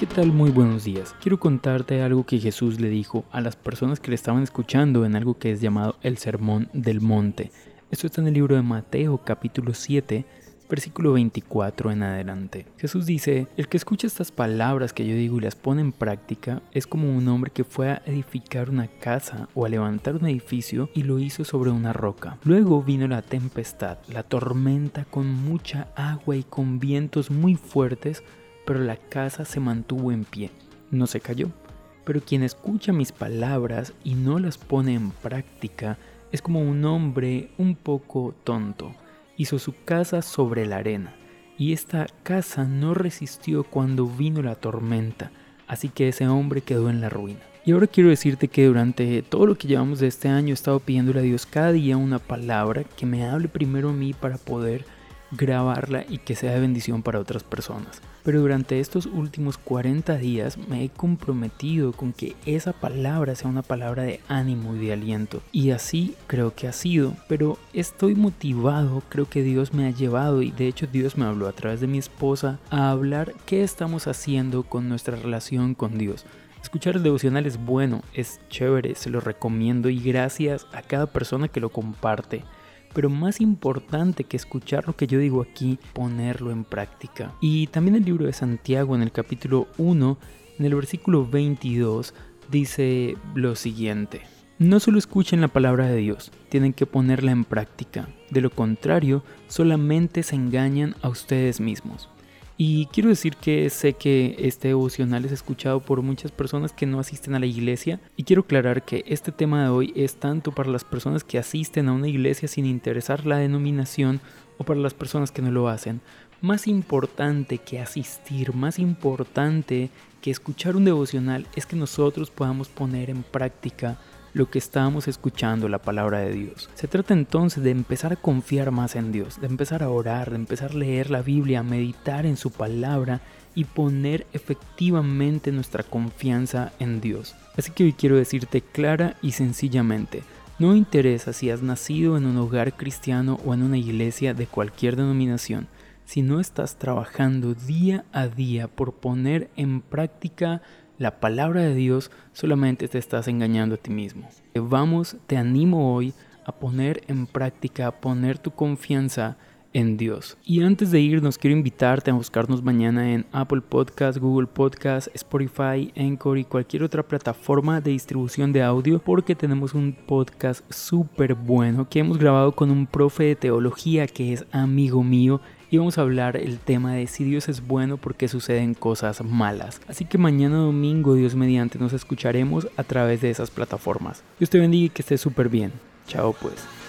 ¿Qué tal? Muy buenos días. Quiero contarte algo que Jesús le dijo a las personas que le estaban escuchando en algo que es llamado el Sermón del Monte. Esto está en el libro de Mateo capítulo 7, versículo 24 en adelante. Jesús dice, el que escucha estas palabras que yo digo y las pone en práctica es como un hombre que fue a edificar una casa o a levantar un edificio y lo hizo sobre una roca. Luego vino la tempestad, la tormenta con mucha agua y con vientos muy fuertes pero la casa se mantuvo en pie, no se cayó. Pero quien escucha mis palabras y no las pone en práctica es como un hombre un poco tonto. Hizo su casa sobre la arena, y esta casa no resistió cuando vino la tormenta, así que ese hombre quedó en la ruina. Y ahora quiero decirte que durante todo lo que llevamos de este año he estado pidiéndole a Dios cada día una palabra que me hable primero a mí para poder grabarla y que sea de bendición para otras personas. Pero durante estos últimos 40 días me he comprometido con que esa palabra sea una palabra de ánimo y de aliento. Y así creo que ha sido. Pero estoy motivado, creo que Dios me ha llevado y de hecho Dios me habló a través de mi esposa a hablar qué estamos haciendo con nuestra relación con Dios. Escuchar el devocional es bueno, es chévere, se lo recomiendo y gracias a cada persona que lo comparte pero más importante que escuchar lo que yo digo aquí, ponerlo en práctica. Y también el libro de Santiago en el capítulo 1, en el versículo 22, dice lo siguiente. No solo escuchen la palabra de Dios, tienen que ponerla en práctica. De lo contrario, solamente se engañan a ustedes mismos. Y quiero decir que sé que este devocional es escuchado por muchas personas que no asisten a la iglesia y quiero aclarar que este tema de hoy es tanto para las personas que asisten a una iglesia sin interesar la denominación o para las personas que no lo hacen. Más importante que asistir, más importante que escuchar un devocional es que nosotros podamos poner en práctica lo que estábamos escuchando, la palabra de Dios. Se trata entonces de empezar a confiar más en Dios, de empezar a orar, de empezar a leer la Biblia, a meditar en su palabra y poner efectivamente nuestra confianza en Dios. Así que hoy quiero decirte clara y sencillamente, no interesa si has nacido en un hogar cristiano o en una iglesia de cualquier denominación, si no estás trabajando día a día por poner en práctica la palabra de Dios, solamente te estás engañando a ti mismo. Vamos, te animo hoy a poner en práctica, a poner tu confianza en Dios. Y antes de irnos, quiero invitarte a buscarnos mañana en Apple Podcast, Google Podcast, Spotify, Anchor y cualquier otra plataforma de distribución de audio porque tenemos un podcast súper bueno que hemos grabado con un profe de teología que es amigo mío y vamos a hablar el tema de si Dios es bueno porque suceden cosas malas. Así que mañana domingo, Dios mediante, nos escucharemos a través de esas plataformas. Dios te bendiga y que estés súper bien. Chao pues.